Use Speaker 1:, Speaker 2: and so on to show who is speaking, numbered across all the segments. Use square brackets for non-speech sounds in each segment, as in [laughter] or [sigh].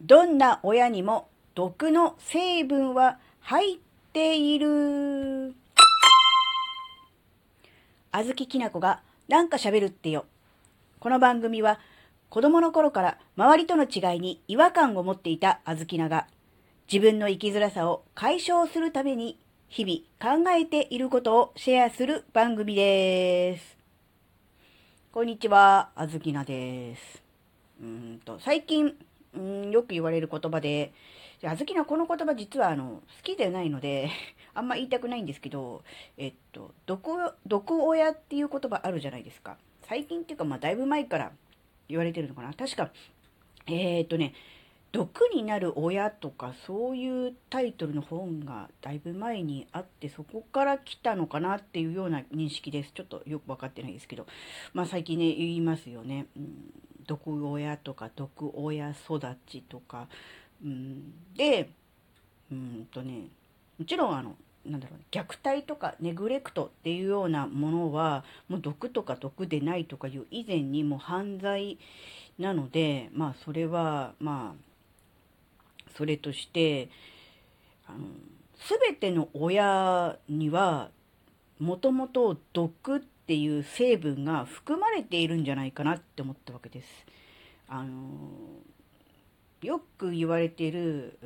Speaker 1: どんな親にも毒の成分は入っている。あずききなこがなんか喋るってよ。この番組は子供の頃から周りとの違いに違和感を持っていたあずきなが自分の生きづらさを解消するために日々考えていることをシェアする番組です。こんにちは、あずきなです。うんと、最近、うんよく言われる言葉で、あずきなこの言葉実はあの好きではないので [laughs] あんま言いたくないんですけど、えっと、毒、毒親っていう言葉あるじゃないですか。最近っていうか、まあだいぶ前から言われてるのかな。確か、えー、っとね、毒になる親とかそういうタイトルの本がだいぶ前にあってそこから来たのかなっていうような認識です。ちょっとよく分かってないですけど。まあ最近ね、言いますよね。うん、毒親とか毒親育ちとか。うん、で、うんとね、もちろんあの、なんだろう、虐待とかネグレクトっていうようなものはもう毒とか毒でないとかいう以前にもう犯罪なのでまあそれはまあそれとしてあの全ての親にはもともと毒ってていう成分が含まれているんじゃないかなって思ったわけです。あのよく言われている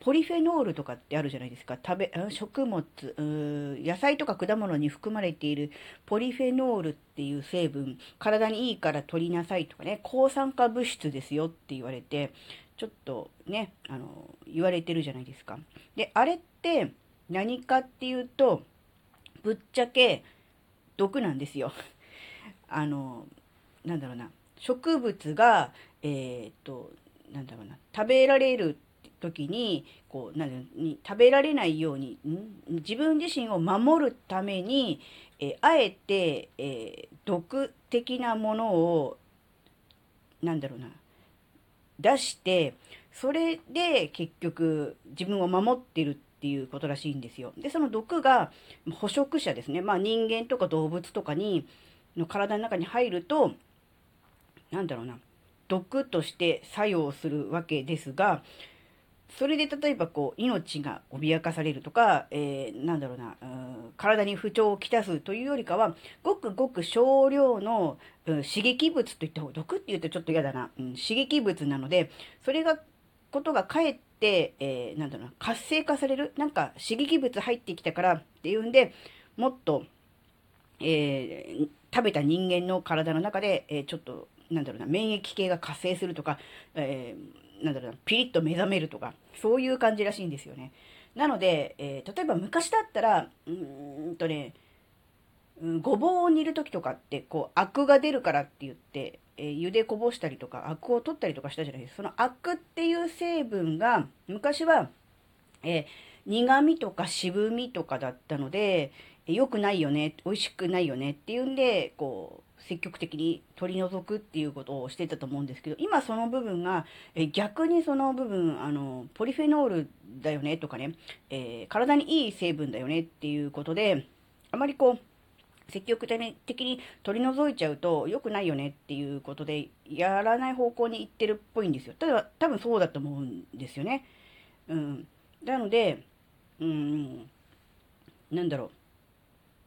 Speaker 1: ポリフェノールとかってあるじゃないですか食べ食物野菜とか果物に含まれているポリフェノールっていう成分体にいいから取りなさいとかね抗酸化物質ですよって言われてちょっとね、あの、言われてるじゃないですか。で、あれって何かっていうと、ぶっちゃけ毒なんですよ。[laughs] あの、なんだろうな。植物が、えー、っと、なんだろうな。食べられる時に、こう、なんに食べられないように、自分自身を守るために、えー、あえて、えー、毒的なものを、なんだろうな。出してそれで結局自分を守ってるっっていうことらしいんですよ。でその毒が捕食者ですね、まあ、人間とか動物とかにの体の中に入ると何だろうな。毒として作用するわけですがそれで例えばこう命が脅かされるとか、えー、なんだろうな、う、体に不調をきたすというよりかは、ごくごく少量の、うん、刺激物といった方が毒って言うとちょっと嫌だな、うん、刺激物なので、それが、ことがかえって、えー、なんだろうな、活性化される、なんか刺激物入ってきたからっていうんで、もっと、えー、食べた人間の体の中で、えー、ちょっと、なんだろうな、免疫系が活性するとか、えーなんだろうな、ピリッと目覚めるとか、そういう感じらしいんですよね。なので、えー、例えば昔だったら、うーんとね、ごぼうを煮る時とかって、こう、アクが出るからって言って、えー、茹でこぼしたりとか、アクを取ったりとかしたじゃないですか。そのアクっていう成分が、昔は、えー、苦味とか渋みとかだったので、良くないよね、美味しくないよねっていうんで、こう、積極的に取り除くっていうことをしてたと思うんですけど、今その部分が、え逆にその部分、あの、ポリフェノールだよねとかね、えー、体にいい成分だよねっていうことで、あまりこう、積極的に取り除いちゃうと良くないよねっていうことで、やらない方向に行ってるっぽいんですよ。ただ、多分そうだと思うんですよね。うん。なので、うん、なんだろう。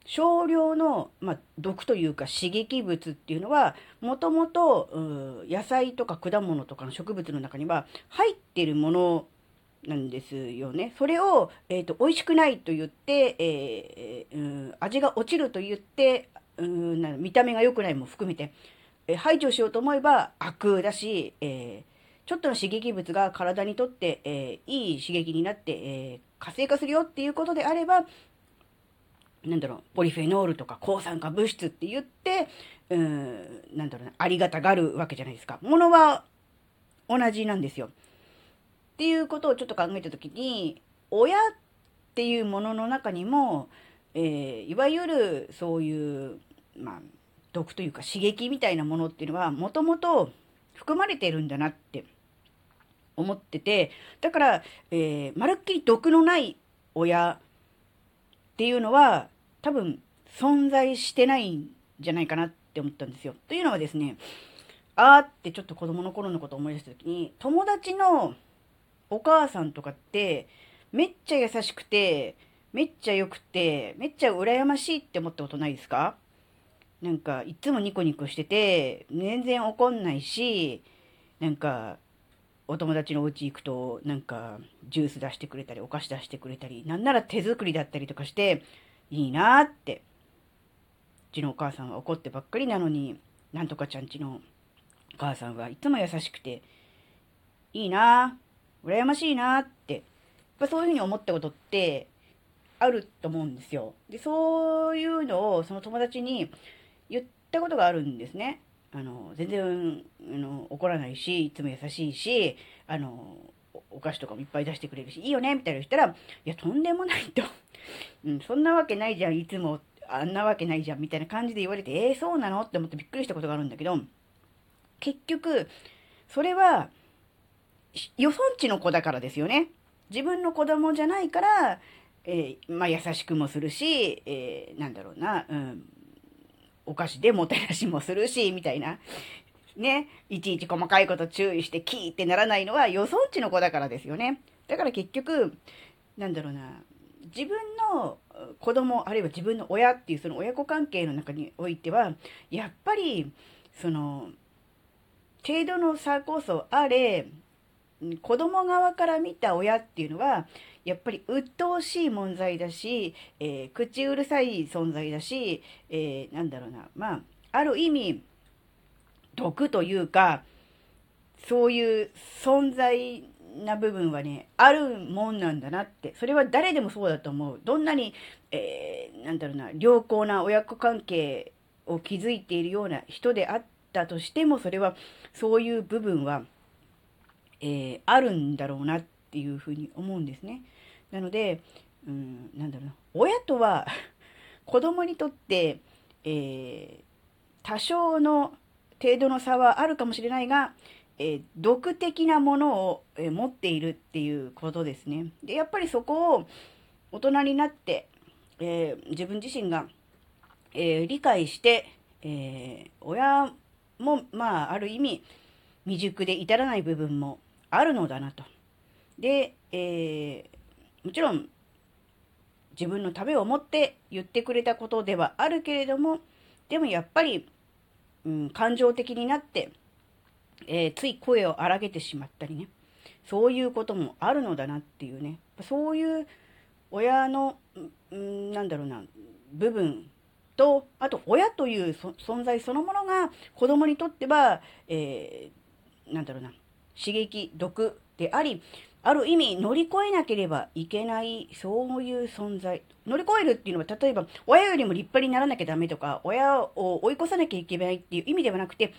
Speaker 1: 少量の、まあ、毒というか刺激物っていうのはもともと野菜とか果物とかの植物の中には入ってるものなんですよね。それを、えーと、美味しくないと言って、えー、うん、味が落ちると言って、うん、な見た目が良くないも含めて、えー、排除しようと思えば悪だし、えー、ちょっとの刺激物が体にとって、えいい刺激になって、え活性化するよっていうことであれば、なんだろう、ポリフェノールとか抗酸化物質って言って、うん、なんだろうな、ありがたがるわけじゃないですか。ものは同じなんですよ。っていうことをちょっと考えたときに、親っていうものの中にも、えー、いわゆるそういう、まあ、毒というか刺激みたいなものっていうのは、もともと含まれてるんだなって思ってて、だから、えー、まるっきり毒のない親っていうのは多分存在してないんじゃないかなって思ったんですよ。というのはですね、あーってちょっと子供の頃のことを思い出した時に、友達のお母さんとかって、めっちゃ優しくて、めっちゃ良くて、めっちゃ羨ましいって思ったことないですか？なんか、いつもニコニコしてて、全然怒んないし、なんか、お友達のお家行くと、なんか、ジュース出してくれたり、お菓子出してくれたり、なんなら手作りだったりとかして、いいなって。うちのお母さんは怒ってばっかりなのに、なんとかちゃんちのお母さんはいつも優しくて、いいな羨ましいなって、やっぱそういうふうに思ったことってあると思うんですよ。で、そういうのをその友達に言ったことがあるんですね。あの、全然、あの、怒らないし、いつも優しいし、あの、お菓子とかもいっぱい出してくれるし、いいよねみたいな言ったら、いや、とんでもないと。[laughs] うん、そんなわけないじゃん、いつも、あんなわけないじゃん、みたいな感じで言われて、えー、そうなの？って思ってびっくりしたことがあるんだけど、結局、それは、予算値の子だからですよね。自分の子供じゃないから、えー、まあ、優しくもするし、えー、なんだろうな、うん、お菓子でもてなしもするし、みたいな。ね、いちいち細かいこと注意してキーってならないのは予想値の子だからですよね。だから結局、なんだろうな、自分の子供、あるいは自分の親っていうその親子関係の中においては、やっぱり、その、程度の差こそあれ、子供側から見た親っていうのは、やっぱり鬱陶しい問題だし、えー、口うるさい存在だし、えー、なんだろうな、まあ、ある意味、毒というか、そういう存在な部分はね、あるもんなんだなって。それは誰でもそうだと思う。どんなに、えー、なんだろうな、良好な親子関係を築いているような人であったとしても、それは、そういう部分は、えー、あるんだろうなっていうふうに思うんですね。なので、うん、なんだろうな、親とは [laughs] 子供にとって、えー、多少の程度の差はあるかもしれないが、えー、毒的なものを、えー、持っているっていうことですね。で、やっぱりそこを大人になって、えー、自分自身が、え理解して、え親も、まあ、ある意味、未熟で至らない部分もあるのだなと。で、えもちろん自分のためを思って言ってくれたことではあるけれども、でもやっぱり、うん、感情的になって、えー、つい声を荒げてしまったりね、そういうこともあるのだなっていうね、そういう親の、うん、なんだろうな、部分と、あと親という存在そのものが子供にとっては、えー、なんだろうな、刺激、毒であり、ある意味乗り越えなければいけない、そういう存在。乗り越えるっていうのは、例えば、親よりも立派にならなきゃダメとか、親を追い越さなきゃいけないっていう意味ではなくて、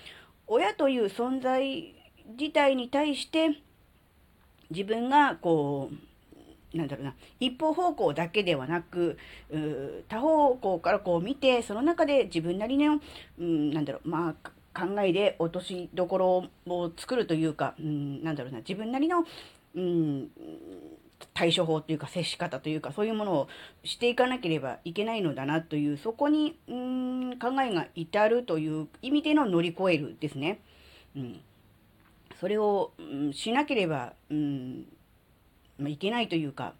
Speaker 1: 親という存在自体に対して、自分が、こう、なんだろうな、一方方向だけではなく、多方向からこう見て、その中で自分なりの、うん、なんだろう、まあ、考えで落としどころを作るというか、うん、なんだろうな、自分なりのうん、対処法というか接し方というかそういうものをしていかなければいけないのだなというそこにうん考えが至るという意味での乗り越えるですね。うん、それを、うん、しなければ、うんまあ、いけないというか、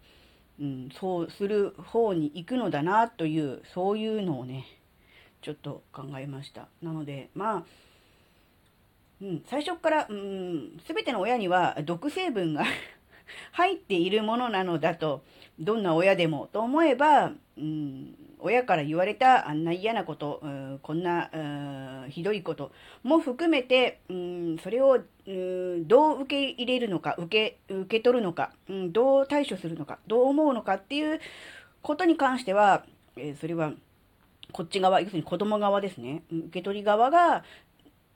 Speaker 1: うん、そうする方に行くのだなというそういうのをねちょっと考えました。なのでまあうん、最初から、うん、全ての親には毒成分が [laughs] 入っているものなのだと、どんな親でもと思えば、うん、親から言われたあんな嫌なこと、うん、こんな、うん、ひどいことも含めて、うん、それを、うん、どう受け入れるのか、受け、受け取るのか、うん、どう対処するのか、どう思うのかっていうことに関しては、えー、それは、こっち側、要するに子供側ですね。受け取り側が、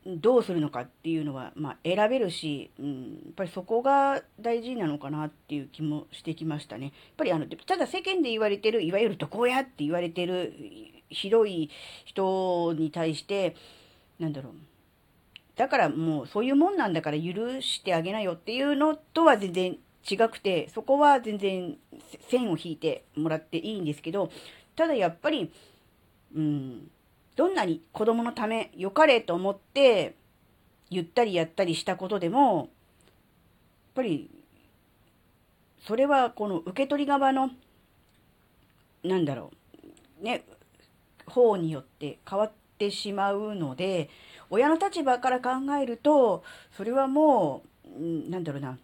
Speaker 1: どうするのかっていうのは、まあ、選べるし、うん、やっぱりそこが大事なのかなっていう気もしてきましたね。やっぱりあの、ただ世間で言われてる、いわゆる毒親って言われてる広い人に対して、なんだろう。だからもうそういうもんなんだから許してあげなよっていうのとは全然違くて、そこは全然線を引いてもらっていいんですけど、ただやっぱり、うん、どんなに子供のため、良かれと思って、言ったりやったりしたことでも、やっぱり、それはこの受け取り側の、なんだろう、ね、方によって変わってしまうので、親の立場から考えると、それはもう、なんだろうな、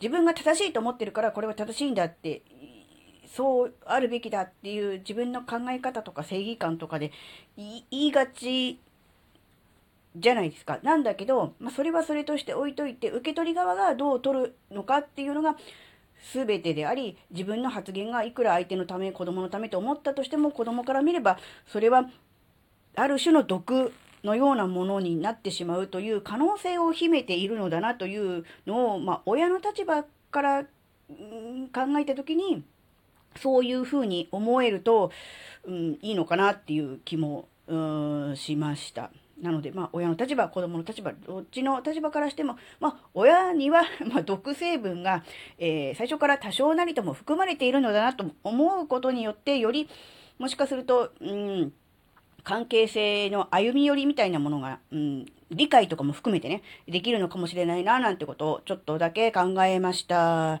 Speaker 1: 自分が正しいと思ってるからこれは正しいんだってそうあるべきだっていう自分の考え方とか正義感とかで言いがちじゃないですか。なんだけど、まあ、それはそれとして置いといて、受け取り側がどう取るのかっていうのが全てであり、自分の発言がいくら相手のため、子供のためと思ったとしても、子供から見れば、それはある種の毒のようなものになってしまうという可能性を秘めているのだなというのを、まあ、親の立場から、考えた時に、そういうふうに思えると、うん、いいのかなっていう気も、うん、しました。なので、まあ、親の立場、子供の立場、どっちの立場からしても、まあ、親には、[laughs] まあ、毒成分が、えー、最初から多少なりとも含まれているのだなと思うことによって、より、もしかすると、うん、関係性の歩み寄りみたいなものが、うん、理解とかも含めてね、できるのかもしれないな、なんてことをちょっとだけ考えました。